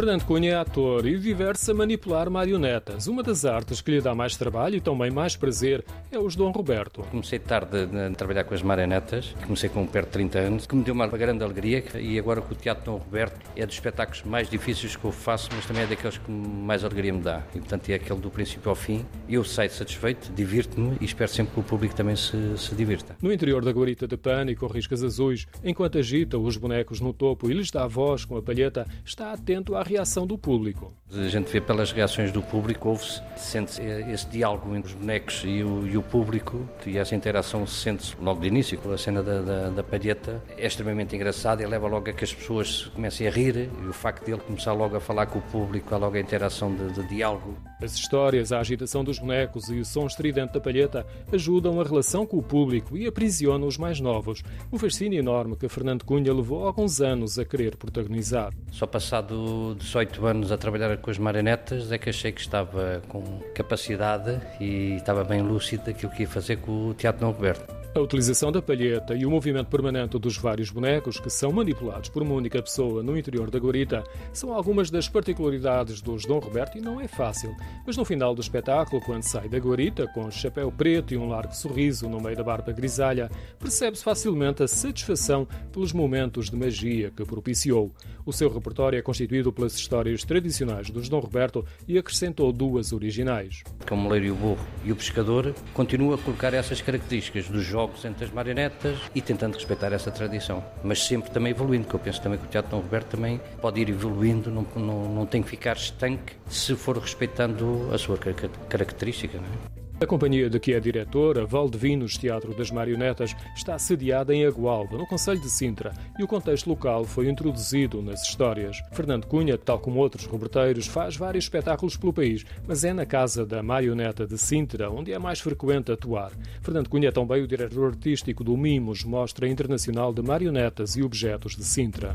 Fernando Cunha é ator e diverte-se a manipular marionetas. Uma das artes que lhe dá mais trabalho e também mais prazer é os Dom Roberto. Comecei tarde a trabalhar com as marionetas, comecei com perto de 30 anos, que me deu uma grande alegria e agora com o Teatro Dom Roberto é dos espetáculos mais difíceis que eu faço, mas também é daqueles que mais alegria me dá. E portanto é aquele do princípio ao fim. Eu saio satisfeito, divirto-me e espero sempre que o público também se, se divirta. No interior da guarita de pano e com riscas azuis, enquanto agita os bonecos no topo e lhes dá voz com a palheta, está atento à reação do público. A gente vê pelas reações do público, ouve-se, sente-se esse diálogo entre os bonecos e o, e o público, e essa interação se sente logo de início, com a cena da, da, da palheta. É extremamente engraçado e leva logo a que as pessoas comecem a rir, e o facto dele começar logo a falar com o público, há logo a interação de, de diálogo. As histórias, a agitação dos bonecos e o som estridente da palheta ajudam a relação com o público e aprisionam os mais novos. Um fascínio enorme que Fernando Cunha levou alguns anos a querer protagonizar. Só passado 18 anos a trabalhar com as marionetas é que achei que estava com capacidade e estava bem lúcido daquilo que ia fazer com o Teatro Não Roberto. A utilização da palheta e o movimento permanente dos vários bonecos que são manipulados por uma única pessoa no interior da guarita são algumas das particularidades dos Dom Roberto e não é fácil. Mas no final do espetáculo, quando sai da guarita com chapéu preto e um largo sorriso no meio da barba grisalha, percebe-se facilmente a satisfação pelos momentos de magia que propiciou. O seu repertório é constituído pelas histórias tradicionais dos Dom Roberto e acrescentou duas originais. O Leiro e o Burro e o Pescador, continua a colocar essas características dos jogos jogos entre as marionetas e tentando respeitar essa tradição, mas sempre também evoluindo, que eu penso também que o Teatro Dom Roberto também pode ir evoluindo, não, não, não tem que ficar estanque se for respeitando a sua característica. Não é? A companhia de que é diretora, Valdevinos Teatro das Marionetas, está sediada em Agualva, no Conselho de Sintra, e o contexto local foi introduzido nas histórias. Fernando Cunha, tal como outros roberteiros, faz vários espetáculos pelo país, mas é na Casa da Marioneta de Sintra onde é mais frequente atuar. Fernando Cunha é também o diretor artístico do Mimos, Mostra Internacional de Marionetas e Objetos de Sintra.